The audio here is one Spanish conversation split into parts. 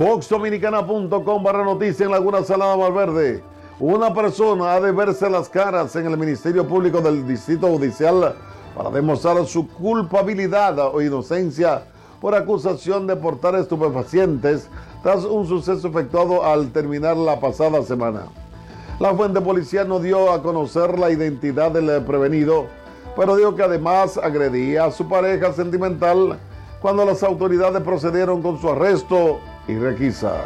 FoxDominicana.com barra noticia en Laguna Salada Valverde. Una persona ha de verse las caras en el Ministerio Público del Distrito Judicial para demostrar su culpabilidad o inocencia por acusación de portar estupefacientes tras un suceso efectuado al terminar la pasada semana. La fuente policial no dio a conocer la identidad del prevenido, pero dijo que además agredía a su pareja sentimental cuando las autoridades procedieron con su arresto y requisa.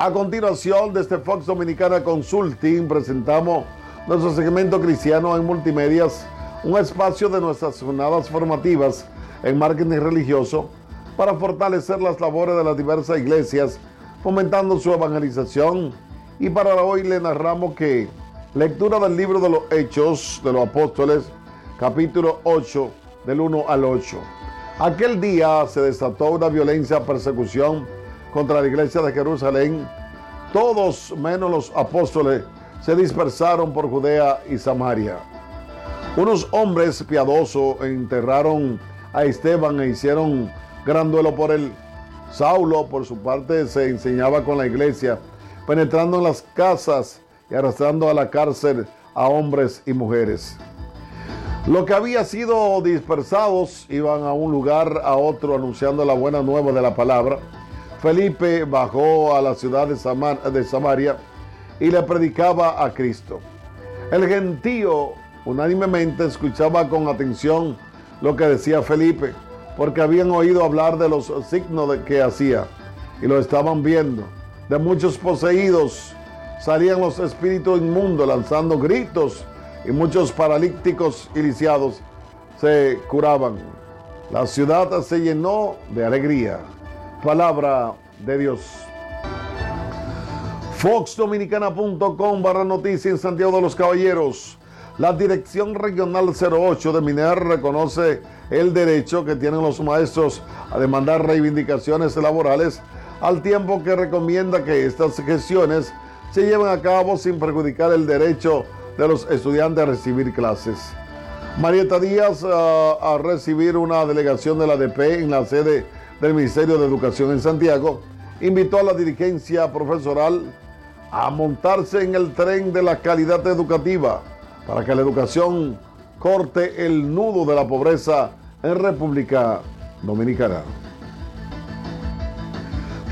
A continuación, desde Fox Dominicana Consulting presentamos nuestro segmento cristiano en multimedias, un espacio de nuestras jornadas formativas en marketing religioso para fortalecer las labores de las diversas iglesias, fomentando su evangelización. Y para hoy le narramos que lectura del libro de los Hechos de los Apóstoles, capítulo 8, del 1 al 8. Aquel día se desató una violencia persecución contra la iglesia de Jerusalén. Todos menos los apóstoles se dispersaron por Judea y Samaria. Unos hombres piadosos enterraron a Esteban e hicieron gran duelo por él. Saulo, por su parte, se enseñaba con la iglesia, penetrando en las casas y arrastrando a la cárcel a hombres y mujeres. Los que habían sido dispersados iban a un lugar a otro anunciando la buena nueva de la palabra. Felipe bajó a la ciudad de, de Samaria y le predicaba a Cristo. El gentío unánimemente escuchaba con atención lo que decía Felipe, porque habían oído hablar de los signos que hacía y lo estaban viendo. De muchos poseídos salían los espíritus inmundos lanzando gritos y muchos paralíticos y lisiados se curaban. La ciudad se llenó de alegría. Palabra de Dios. FoxDominicana.com barra noticia en Santiago de los Caballeros. La Dirección Regional 08 de MINER reconoce el derecho que tienen los maestros a demandar reivindicaciones laborales al tiempo que recomienda que estas gestiones se lleven a cabo sin perjudicar el derecho de los estudiantes a recibir clases. Marieta Díaz a recibir una delegación de la ADP en la sede del Ministerio de Educación en Santiago, invitó a la dirigencia profesoral a montarse en el tren de la calidad educativa para que la educación corte el nudo de la pobreza en República Dominicana.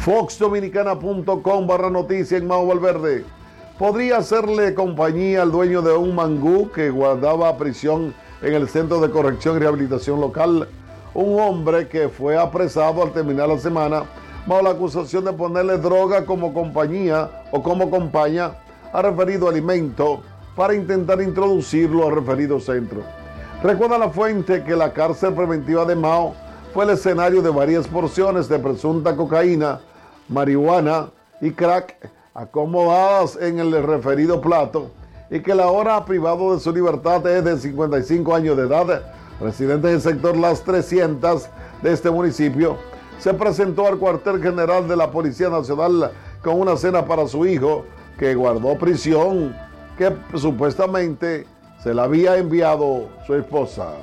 FoxDominicana.com barra noticia en Mau Valverde podría hacerle compañía al dueño de un mangú que guardaba prisión en el Centro de Corrección y Rehabilitación Local, un hombre que fue apresado al terminar la semana bajo la acusación de ponerle droga como compañía o como compañía a referido alimento para intentar introducirlo al referido centro. Recuerda la fuente que la cárcel preventiva de Mao fue el escenario de varias porciones de presunta cocaína, marihuana y crack acomodadas en el referido plato y que la hora privado de su libertad es de 55 años de edad, residente del sector Las 300 de este municipio, se presentó al cuartel general de la Policía Nacional con una cena para su hijo que guardó prisión que supuestamente se la había enviado su esposa.